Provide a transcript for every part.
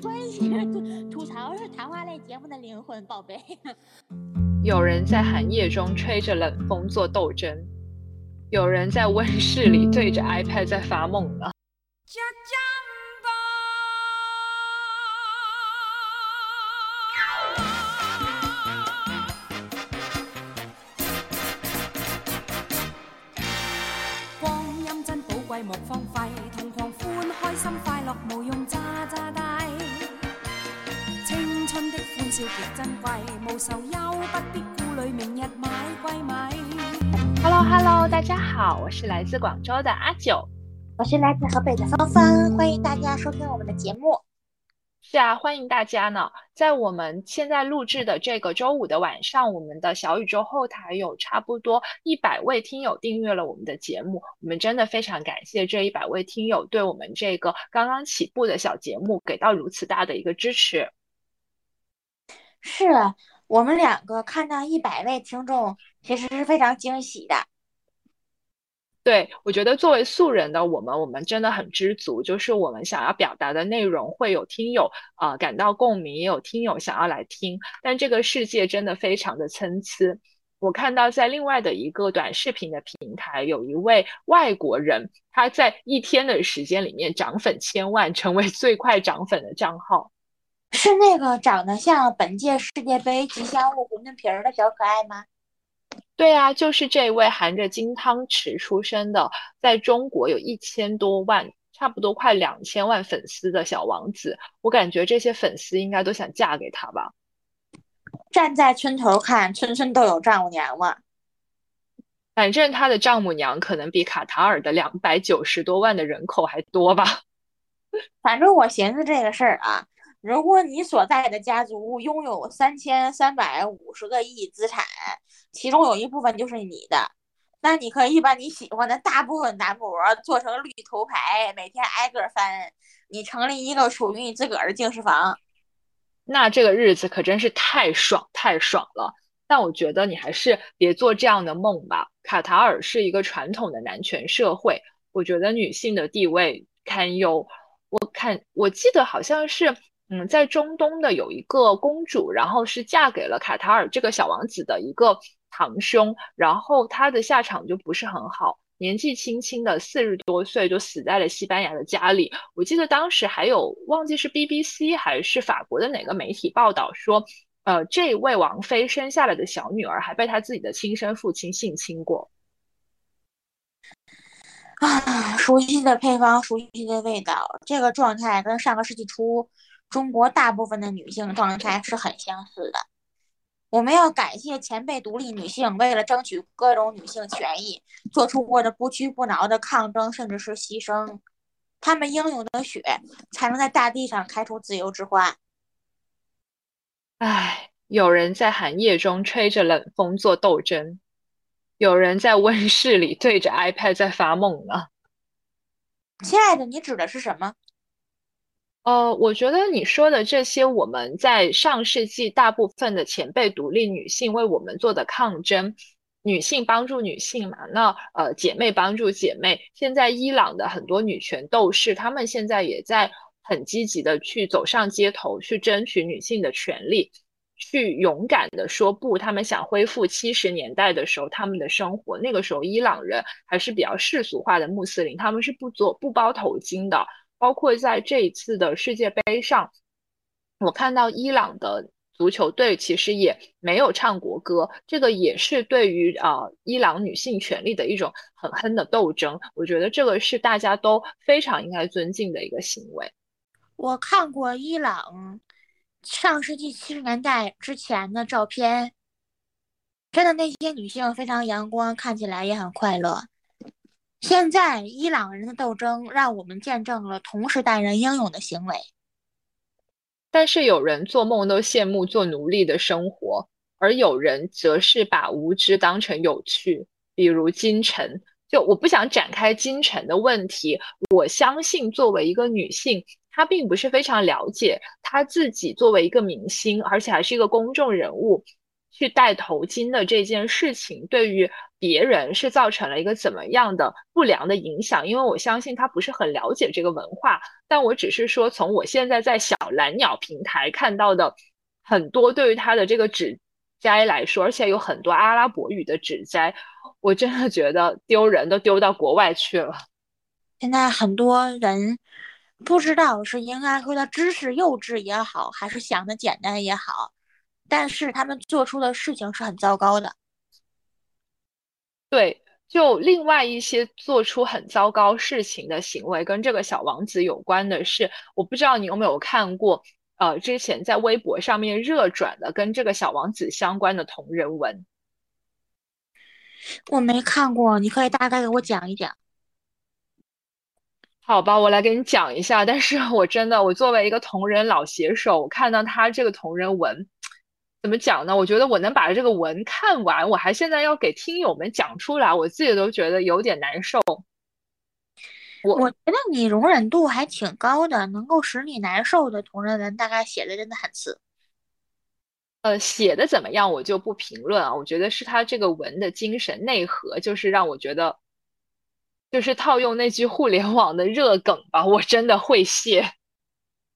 关系，吐槽是谈话类节目的灵魂，宝贝。有人在寒夜中吹着冷风做斗争，有人在温室里对着 iPad 在发梦呢。贵，无愁忧，不必顾虑明日买贵米。Hello Hello，大家好，我是来自广州的阿九。我是来自河北的芳芳，欢迎大家收听我们的节目。是啊，欢迎大家呢！在我们现在录制的这个周五的晚上，我们的小宇宙后台有差不多一百位听友订阅了我们的节目，我们真的非常感谢这一百位听友对我们这个刚刚起步的小节目给到如此大的一个支持。是我们两个看到一百位听众，其实是非常惊喜的。对，我觉得作为素人的我们，我们真的很知足，就是我们想要表达的内容会有听友啊、感到共鸣，也有听友想要来听，但这个世界真的非常的参差。我看到在另外的一个短视频的平台，有一位外国人，他在一天的时间里面涨粉千万，成为最快涨粉的账号。是那个长得像本届世界杯吉祥物馄饨皮儿的小可爱吗？对啊，就是这位含着金汤匙出生的，在中国有一千多万，差不多快两千万粉丝的小王子。我感觉这些粉丝应该都想嫁给他吧。站在村头看，村村都有丈母娘嘛。反正他的丈母娘可能比卡塔尔的两百九十多万的人口还多吧。反正我寻思这个事儿啊，如果你所在的家族拥有三千三百五十个亿资产，其中有一部分就是你的，那你可以把你喜欢的大部分男模做成绿头牌，每天挨个翻，你成立一个属于你自个儿的净室房。那这个日子可真是太爽太爽了。但我觉得你还是别做这样的梦吧。卡塔尔是一个传统的男权社会，我觉得女性的地位堪忧。我看我记得好像是，嗯，在中东的有一个公主，然后是嫁给了卡塔尔这个小王子的一个堂兄，然后她的下场就不是很好，年纪轻轻的四十多岁就死在了西班牙的家里。我记得当时还有忘记是 BBC 还是法国的哪个媒体报道说，呃，这位王妃生下来的小女儿还被她自己的亲生父亲性侵过。啊，熟悉的配方，熟悉的味道，这个状态跟上个世纪初中国大部分的女性状态是很相似的。我们要感谢前辈独立女性，为了争取各种女性权益，做出过的不屈不挠的抗争，甚至是牺牲。她们英勇的血，才能在大地上开出自由之花。唉，有人在寒夜中吹着冷风做斗争，有人在温室里对着 iPad 在发梦呢。亲爱的，你指的是什么？呃，我觉得你说的这些，我们在上世纪大部分的前辈独立女性为我们做的抗争，女性帮助女性嘛，那呃姐妹帮助姐妹。现在伊朗的很多女权斗士，她们现在也在很积极的去走上街头，去争取女性的权利，去勇敢的说不。他们想恢复七十年代的时候他们的生活，那个时候伊朗人还是比较世俗化的穆斯林，他们是不做不包头巾的。包括在这一次的世界杯上，我看到伊朗的足球队其实也没有唱国歌，这个也是对于啊、伊朗女性权利的一种狠狠的斗争。我觉得这个是大家都非常应该尊敬的一个行为。我看过伊朗上世纪七十年代之前的照片，真的那些女性非常阳光，看起来也很快乐。现在伊朗人的斗争让我们见证了同时代人英勇的行为，但是有人做梦都羡慕做奴隶的生活，而有人则是把无知当成有趣，比如金晨。就我不想展开金晨的问题，我相信作为一个女性，她并不是非常了解她自己作为一个明星，而且还是一个公众人物，去戴头巾的这件事情，对于别人是造成了一个怎么样的不良的影响，因为我相信他不是很了解这个文化。但我只是说，从我现在在小蓝鸟平台看到的很多对于他的这个指摘来说，而且有很多阿拉伯语的指摘，我真的觉得丢人，都丢到国外去了。现在很多人不知道是应该说他知识幼稚也好，还是想的简单也好，但是他们做出的事情是很糟糕的。对，就另外一些做出很糟糕事情的行为，跟这个小王子有关的是，我不知道你有没有看过，呃，之前在微博上面热转的跟这个小王子相关的同人文。我没看过，你可以大概给我讲一讲。好吧，我来给你讲一下。但是我真的，我作为一个同人老写手，我看到他这个同人文。怎么讲呢？我觉得我能把这个文看完，我还现在要给听友们讲出来，我自己都觉得有点难受。我我觉得你容忍度还挺高的，能够使你难受的同人文，大概写的真的很次。呃，写的怎么样，我就不评论啊。我觉得是他这个文的精神内核，就是让我觉得，就是套用那句互联网的热梗吧，我真的会谢。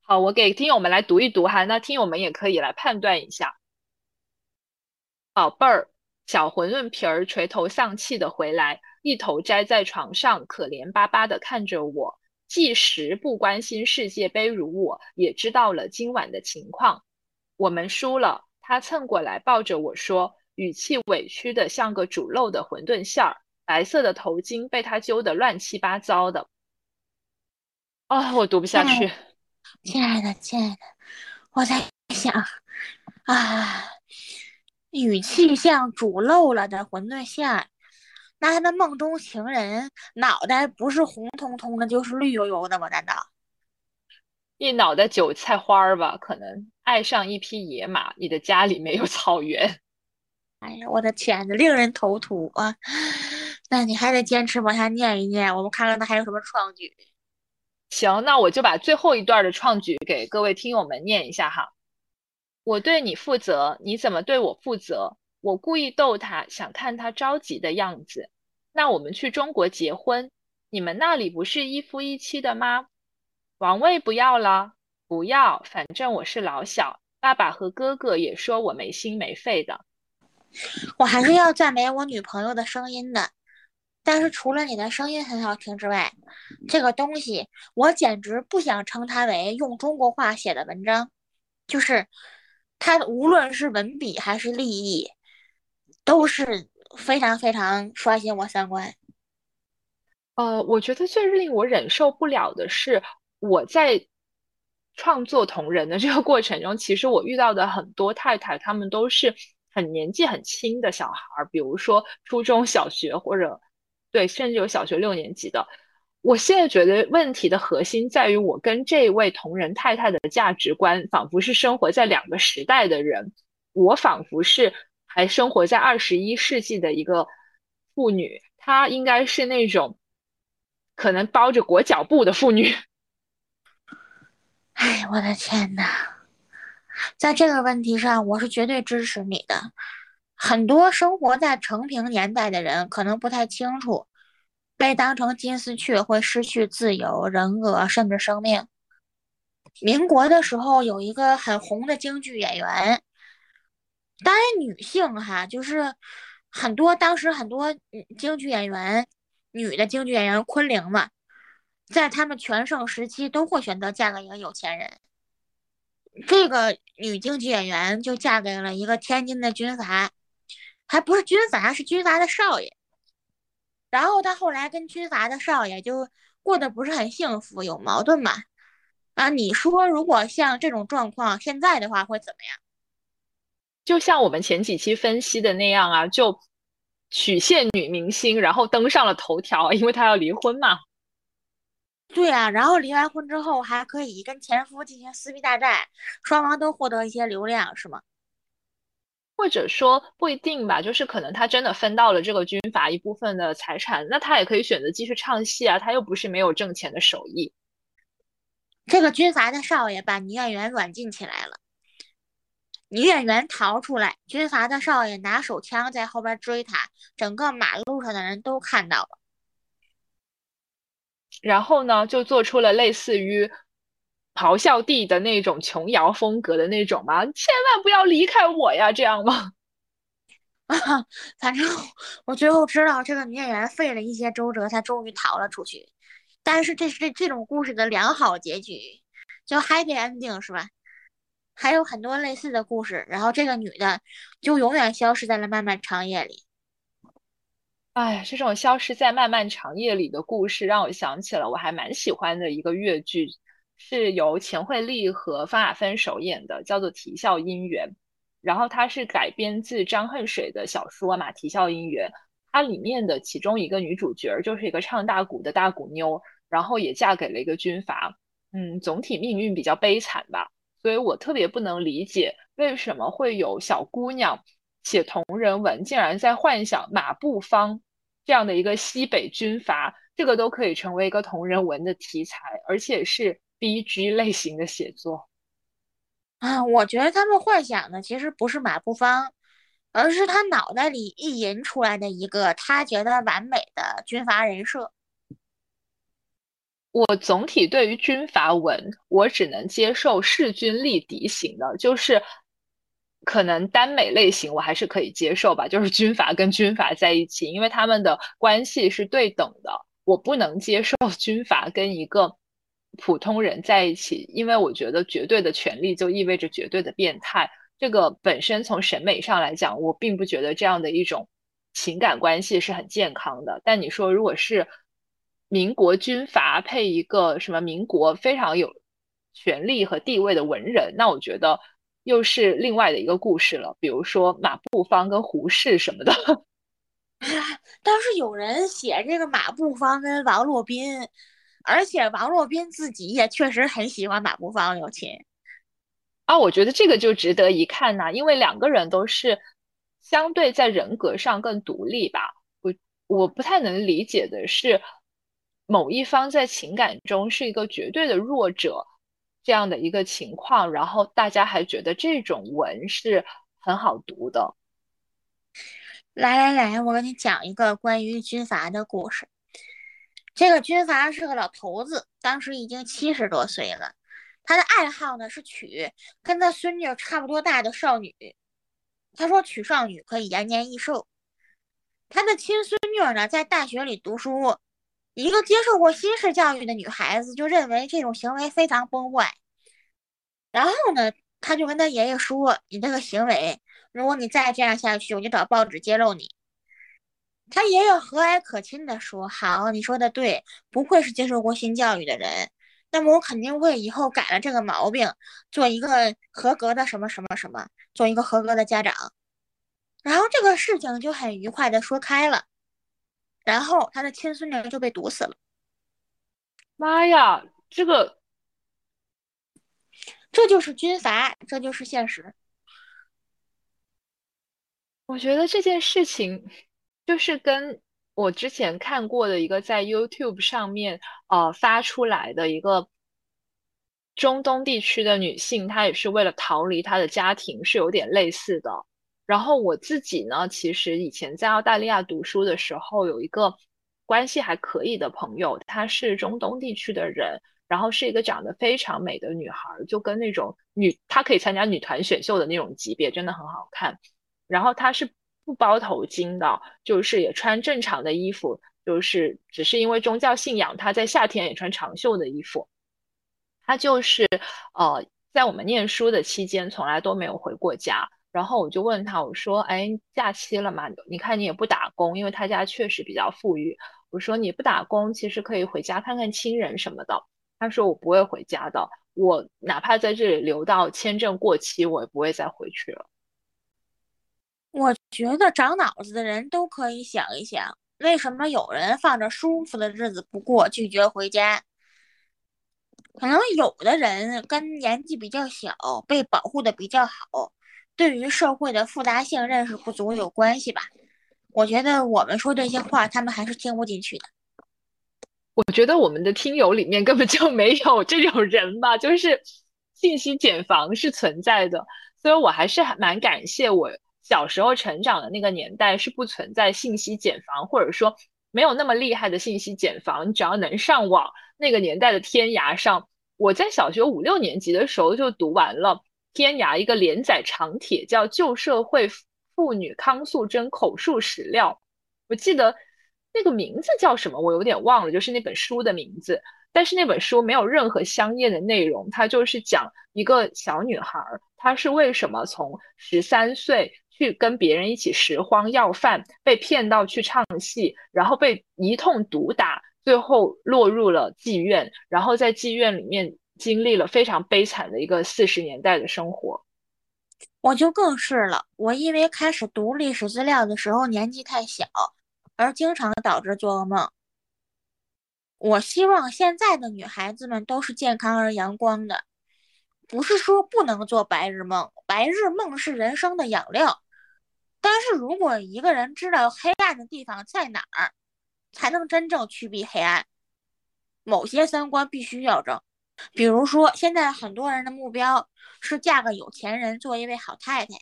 好，我给听友们来读一读哈，那听友们也可以来判断一下。宝贝儿，小馄饨皮儿垂头丧气的回来，一头栽在床上，可怜巴巴的看着我。即使不关心世界杯如我，也知道了今晚的情况。我们输了，他蹭过来抱着我说，语气委屈的像个煮漏的馄饨馅儿。白色的头巾被他揪得乱七八糟的。啊，我读不下去。亲爱的，亲爱的，我在想啊。语气像煮漏了的馄饨馅儿，那他的梦中情人脑袋不是红彤彤的，就是绿油油的吗？难道一脑袋韭菜花儿吧？可能爱上一匹野马，你的家里没有草原。哎呀，我的天呐，令人头秃啊！那你还得坚持往下念一念，我们看看他还有什么创举。行，那我就把最后一段的创举给各位听友们念一下哈。我对你负责，你怎么对我负责？我故意逗他，想看他着急的样子。那我们去中国结婚，你们那里不是一夫一妻的吗？王位不要了，不要，反正我是老小。爸爸和哥哥也说我没心没肺的。我还是要赞美我女朋友的声音的，但是除了你的声音很好听之外，这个东西我简直不想称它为用中国话写的文章，就是。他无论是文笔还是立意，都是非常非常刷新我三观。呃，我觉得最令我忍受不了的是，我在创作同人的这个过程中，其实我遇到的很多太太，她们都是很年纪很轻的小孩儿，比如说初中小学或者对，甚至有小学六年级的。我现在觉得问题的核心在于，我跟这位同仁太太的价值观仿佛是生活在两个时代的人，我仿佛是还生活在二十一世纪的一个妇女，她应该是那种可能包着裹脚布的妇女。哎，我的天呐，在这个问题上，我是绝对支持你的。很多生活在成平年代的人可能不太清楚。被当成金丝雀会失去自由、人格，甚至生命。民国的时候有一个很红的京剧演员，当然女性哈，就是很多当时很多京剧演员，女的京剧演员昆凌嘛，在他们全盛时期都会选择嫁给一个有钱人。这个女京剧演员就嫁给了一个天津的军阀，还不是军阀，是军阀的少爷。然后他后来跟军阀的少爷就过得不是很幸福，有矛盾嘛？啊，你说如果像这种状况现在的话会怎么样？就像我们前几期分析的那样啊，就曲线女明星，然后登上了头条，因为她要离婚嘛。对啊，然后离完婚之后还可以跟前夫进行撕逼大战，双方都获得一些流量，是吗？或者说不一定吧，就是可能他真的分到了这个军阀一部分的财产，那他也可以选择继续唱戏啊，他又不是没有挣钱的手艺。这个军阀的少爷把女演员软禁起来了，女演员逃出来，军阀的少爷拿手枪在后边追她，整个马路上的人都看到了。然后呢，就做出了类似于咆哮帝的那种琼瑶风格的那种吗，千万不要离开我呀，这样吗？啊，反正我最后知道这个女演员费了一些周折，才终于逃了出去。但是这是这这种故事的良好结局，就 happy ending 是吧？还有很多类似的故事，然后这个女的就永远消失在了漫漫长夜里。哎，这种消失在漫漫长夜里的故事，让我想起了我还蛮喜欢的一个越剧，是由钱惠丽和方亚芬首演的，叫做《啼笑姻缘》。然后它是改编自张恨水的小说嘛，《啼笑姻缘》。它里面的其中一个女主角就是一个唱大鼓的大鼓妞，然后也嫁给了一个军阀。嗯，总体命运比较悲惨吧。所以我特别不能理解，为什么会有小姑娘写同人文，竟然在幻想马步芳这样的一个西北军阀，这个都可以成为一个同人文的题材，而且是 B G 类型的写作啊！我觉得他们幻想的其实不是马步芳，而是他脑袋里意淫出来的一个他觉得完美的军阀人设。我总体对于军阀文，我只能接受势均力敌型的，就是可能耽美类型我还是可以接受吧，就是军阀跟军阀在一起，因为他们的关系是对等的。我不能接受 军阀跟一个普通人在一起，因为我觉得绝对的权利就意味着绝对的变态。这个本身从审美上来讲，我并不觉得这样的一种情感关系是很健康的。但你说如果是，民国军阀配一个什么民国非常有权力和地位的文人，那我觉得又是另外的一个故事了。比如说马步芳跟胡适什么的。倒是有人写这个马步芳跟王洛宾，而且王洛宾自己也确实很喜欢马步芳有亲。啊，我觉得这个就值得一看呐，因为两个人都是相对在人格上更独立吧。我我不太能理解的是。某一方在情感中是一个绝对的弱者，这样的一个情况，然后大家还觉得这种文是很好读的。来来来，我给你讲一个关于军阀的故事。这个军阀是个老头子，当时已经七十多岁了。他的爱好呢是娶跟他孙女差不多大的少女。他说娶少女可以延年益寿。他的亲孙女呢在大学里读书。一个接受过新式教育的女孩子就认为这种行为非常崩坏，然后呢，他就跟他爷爷说：“你这个行为，如果你再这样下去，我就找报纸揭露你。”他爷爷和蔼可亲地说：“好，你说的对，不愧是接受过新教育的人，那么我肯定会以后改了这个毛病，做一个合格的什么什么什么，做一个合格的家长。”然后这个事情就很愉快地说开了。然后他的亲孙女就被毒死了。妈呀，这个，这就是军阀，这就是现实。我觉得这件事情就是跟我之前看过的一个在 YouTube 上面呃发出来的一个中东地区的女性，她也是为了逃离她的家庭，是有点类似的。然后我自己呢，其实以前在澳大利亚读书的时候，有一个关系还可以的朋友，她是中东地区的人，然后是一个长得非常美的女孩，就跟那种女，她可以参加女团选秀的那种级别，真的很好看。然后她是不包头巾的，就是也穿正常的衣服，就是只是因为宗教信仰，他在夏天也穿长袖的衣服。他就是呃，在我们念书的期间，从来都没有回过家。然后我就问他，我说：“哎，假期了嘛？你看你也不打工，因为他家确实比较富裕。我说你不打工，其实可以回家看看亲人什么的。”他说：“我不会回家的，我哪怕在这里留到签证过期，我也不会再回去了。”我觉得长脑子的人都可以想一想，为什么有人放着舒服的日子不过，拒绝回家？可能有的人跟年纪比较小，被保护的比较好。对于社会的复杂性认识不足有关系吧？我觉得我们说这些话，他们还是听不进去的。我觉得我们的听友里面根本就没有这种人吧，就是信息茧房是存在的，所以我还是蛮感谢我小时候成长的那个年代是不存在信息茧房，或者说没有那么厉害的信息茧房，你只要能上网，那个年代的天涯上，我在小学五六年级的时候就读完了天涯一个连载长帖，叫《旧社会妇女康素贞口述史料》，我记得那个名字叫什么，我有点忘了，就是那本书的名字。但是那本书没有任何香艳的内容，它就是讲一个小女孩，她是为什么从十三岁去跟别人一起拾荒要饭，被骗到去唱戏，然后被一通毒打，最后落入了妓院，然后在妓院里面经历了非常悲惨的一个四十年代的生活。我就更是了，我因为开始读历史资料的时候年纪太小，而经常导致做噩梦。我希望现在的女孩子们都是健康而阳光的，不是说不能做白日梦，白日梦是人生的养料。但是如果一个人知道黑暗的地方在哪儿，才能真正驱避黑暗。某些三观必须要正，比如说现在很多人的目标是嫁个有钱人，做一位好太太，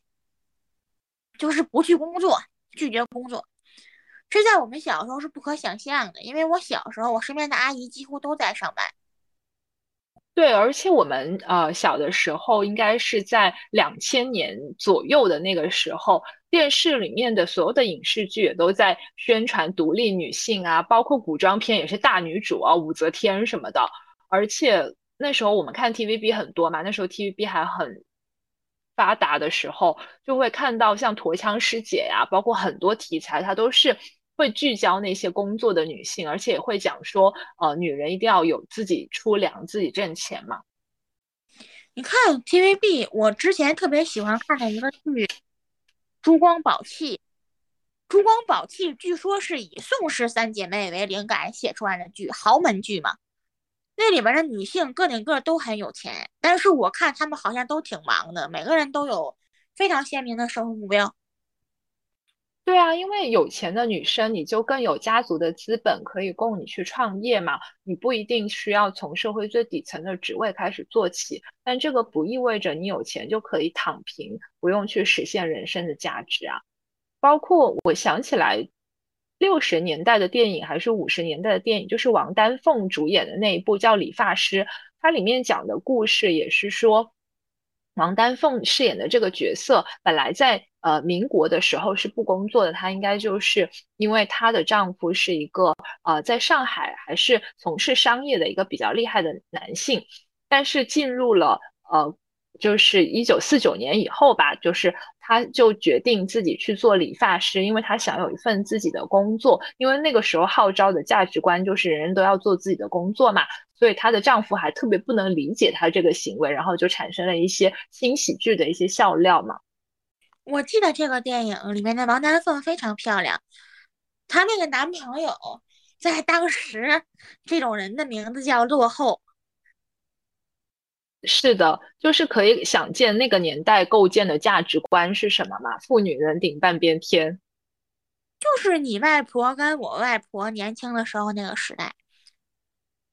就是不去工作，拒绝工作。这在我们小时候是不可想象的，因为我小时候，我身边的阿姨几乎都在上班。对，而且我们呃小的时候，应该是在两千年左右的那个时候，电视里面的所有的影视剧也都在宣传独立女性啊，包括古装片也是大女主啊，武则天什么的。而且那时候我们看 TVB 很多嘛，那时候 TVB 还很发达的时候，就会看到像驼枪师姐呀，包括很多题材，它都是。会聚焦那些工作的女性，而且也会讲说，呃，女人一定要有自己出粮、自己挣钱嘛。你看 TVB，我之前特别喜欢看的一个剧《珠光宝气》。《珠光宝气》据说是以宋氏三姐妹为灵感写出来的剧，豪门剧嘛。那里边的女性个顶个都很有钱，但是我看她们好像都挺忙的，每个人都有非常鲜明的生活目标。对啊，因为有钱的女生，你就更有家族的资本可以供你去创业嘛。你不一定需要从社会最底层的职位开始做起，但这个不意味着你有钱就可以躺平，不用去实现人生的价值啊。包括我想起来，六十年代的电影还是五十年代的电影，就是王丹凤主演的那一部叫《理发师》，它里面讲的故事也是说。王丹凤饰演的这个角色，本来在呃民国的时候是不工作的，她应该就是因为她的丈夫是一个呃在上海还是从事商业的一个比较厉害的男性，但是进入了呃就是一九四九年以后吧，就是她就决定自己去做理发师，因为她想有一份自己的工作，因为那个时候号召的价值观就是人人都要做自己的工作嘛。所以她的丈夫还特别不能理解她这个行为，然后就产生了一些新喜剧的一些笑料嘛。我记得这个电影里面的王丹凤非常漂亮，她那个男朋友在当时这种人的名字叫落后。是的，就是可以想见那个年代构建的价值观是什么嘛？妇女能顶半边天，就是你外婆跟我外婆年轻的时候那个时代。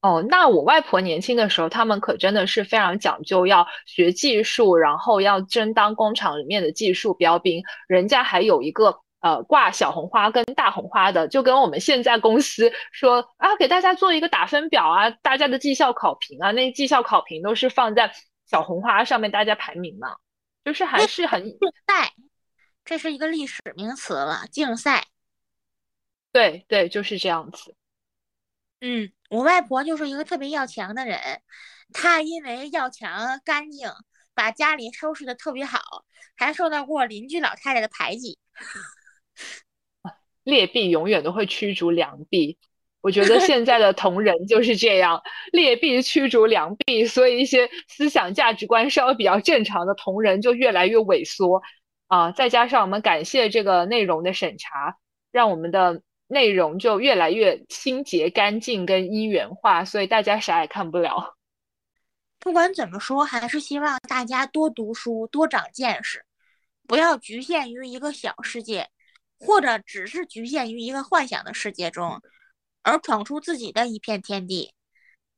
哦，那我外婆年轻的时候，他们可真的是非常讲究，要学技术，然后要争当工厂里面的技术标兵。人家还有一个呃挂小红花跟大红花的，就跟我们现在公司说啊，给大家做一个打分表啊，大家的绩效考评啊，那绩效考评都是放在小红花上面，大家排名嘛，就是还是很竞赛，这是一个历史名词了，竞赛。对对，就是这样子。嗯，我外婆就是一个特别要强的人，她因为要强干净，把家里收拾的特别好，还受到过邻居老太太的排挤。劣币永远都会驱逐良币，我觉得 现在的同人就是这样，劣币驱逐良币，所以一些思想价值观稍微比较正常的同人就越来越萎缩啊。再加上我们感谢这个内容的审查，让我们的。内容就越来越清洁干净跟一元化，所以大家啥也看不了。不管怎么说，还是希望大家多读书，多长见识，不要局限于一个小世界，或者只是局限于一个幻想的世界中，而闯出自己的一片天地。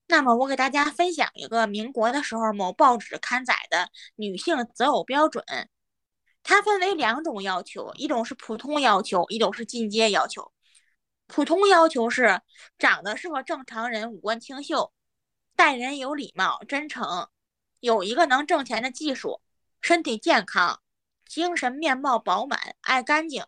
那么我给大家分享一个民国的时候某报纸刊载的女性择偶标准，它分为两种要求，一种是普通要求，一种是进阶要求。普通要求是长得是个正常人，五官清秀，待人有礼貌、真诚，有一个能挣钱的技术，身体健康，精神面貌饱满，爱干净，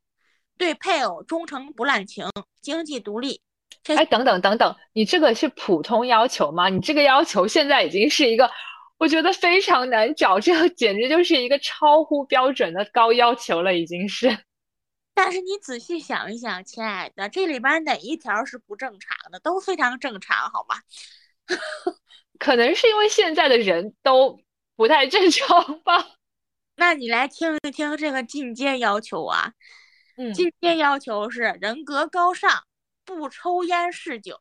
对配偶忠诚不滥情，经济独立。哎，等等等等，你这个是普通要求吗？你这个要求现在已经是一个，我觉得非常难找，这个简直就是一个超乎标准的高要求了，已经是。但是你仔细想一想，亲爱的，这里边哪一条是不正常的？都非常正常，好吗？可能是因为现在的人都不太正常吧。那你来听一听这个进阶要求啊。嗯，进阶要求是人格高尚。不抽烟嗜酒，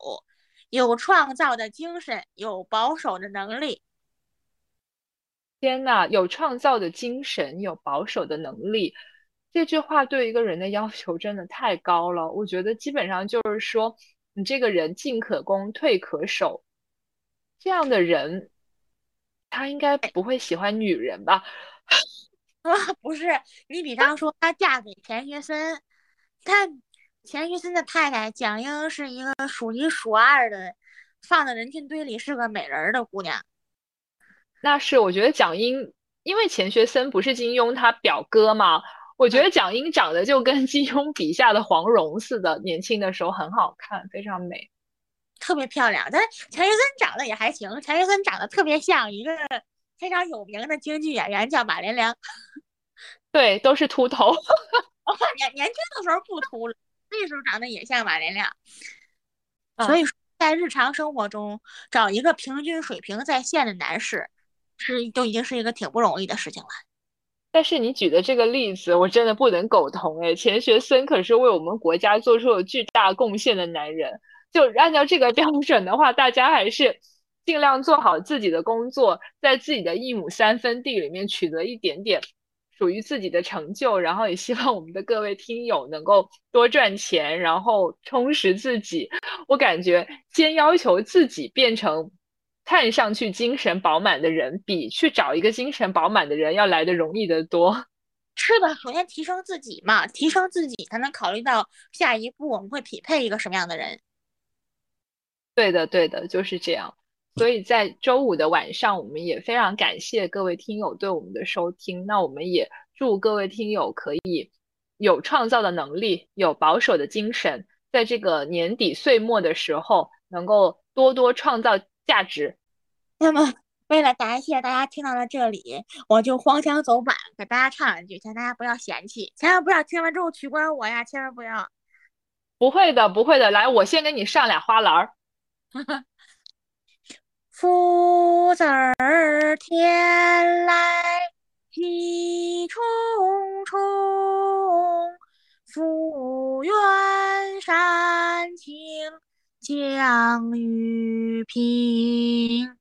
有创造的精神，有保守的能力。天呐，有创造的精神，有保守的能力，这句话对一个人的要求真的太高了。我觉得基本上就是说，你这个人进可攻，退可守，这样的人，他应该不会喜欢女人吧？啊，不是，你比方说，她嫁给钱学森，他。钱学森的太太蒋英是一个数一数二的，放在人群堆里是个美人的姑娘。那是我觉得蒋英，因为钱学森不是金庸他表哥吗？我觉得蒋英长得就跟金庸笔下的黄蓉似的，年轻的时候很好看，非常美，特别漂亮。但钱学森长得也还行，钱学森长得特别像一个非常有名的京剧演员，叫马连良。对，都是秃头。年年轻的时候不秃了。那时候长得也像马连亮，所以说在日常生活中找一个平均水平在线的男士，是就已经是一个挺不容易的事情了。但是你举的这个例子，我真的不能苟同哎。钱学森可是为我们国家做出了巨大贡献的男人，就按照这个标准的话，大家还是尽量做好自己的工作，在自己的一亩三分地里面取得一点点。属于自己的成就，然后也希望我们的各位听友能够多赚钱，然后充实自己。我感觉先要求自己变成看上去精神饱满的人，比去找一个精神饱满的人要来的容易得多。是的，首先提升自己嘛，提升自己才能考虑到下一步我们会匹配一个什么样的人。对的，对的，就是这样。所以在周五的晚上，我们也非常感谢各位听友对我们的收听。那我们也祝各位听友可以有创造的能力，有保守的精神，在这个年底岁末的时候，能够多多创造价值。那么，为了答谢大家听到了这里，我就荒腔走板给大家唱两句，请大家不要嫌弃，千万不要听完之后取关我呀，千万不要。不会的，不会的，来，我先给你上俩花篮儿。福字儿天来喜冲冲，福源山清降雨平，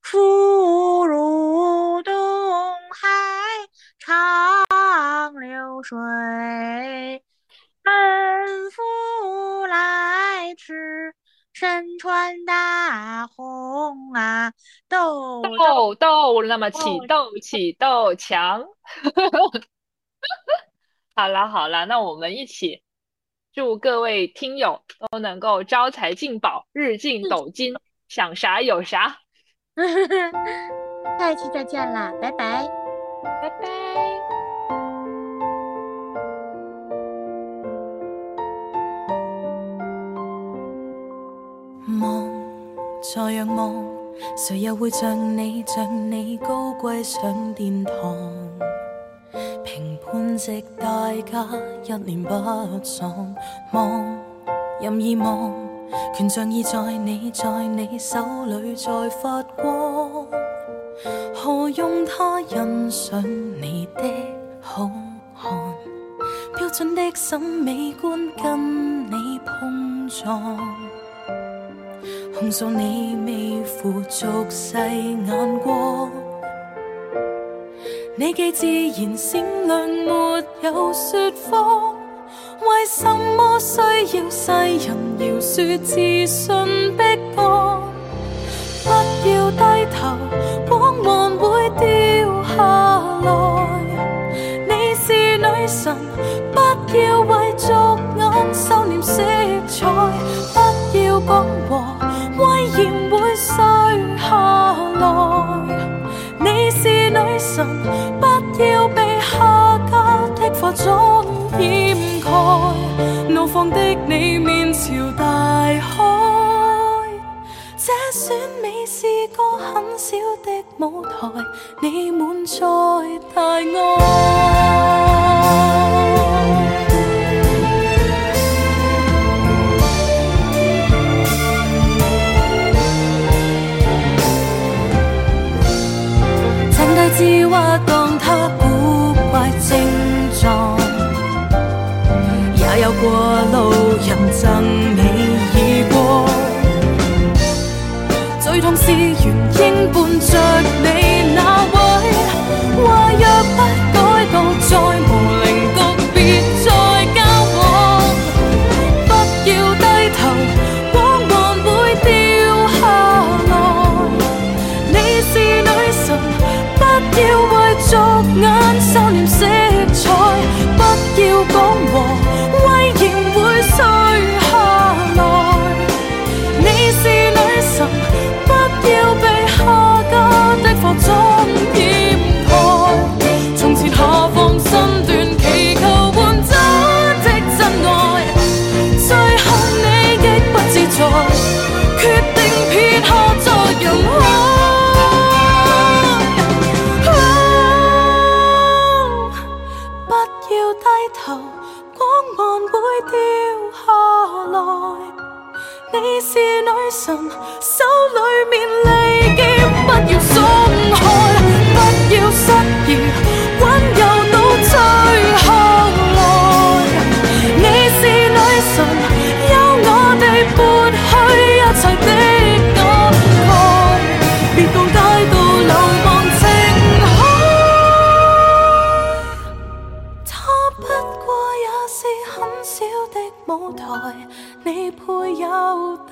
福如东海长流水，奔福来迟。身穿大红啊，豆豆豆，那么起豆起豆强。好了好了，那我们一起祝各位听友都能够招财进宝，日进斗金，想啥有啥。下一期再见啦，拜拜，拜拜。望，再仰望，谁又会像你，像你高贵上殿堂？评判值大家一脸不爽，望，任意望，权杖已在你，在你手里在发光，何用他欣赏你的好看？标准的审美观跟你碰撞。控诉你未付俗世眼光，你既自然闪亮没有说谎为什么需要世人饶恕自信逼降不要低头光环会掉下来你是女神不要为俗眼收敛色彩不要讲和威严总掩盖怒放的你面朝大海这选美是个很小的舞台你满载大爱。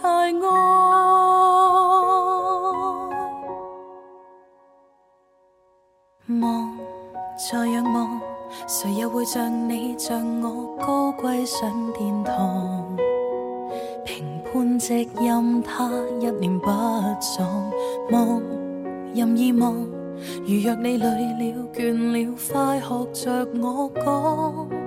太安。望，再仰望，谁又会像你像我高贵上殿堂？评判直任他一念不葬。望，任意望，如若你累了倦了，快学着我讲。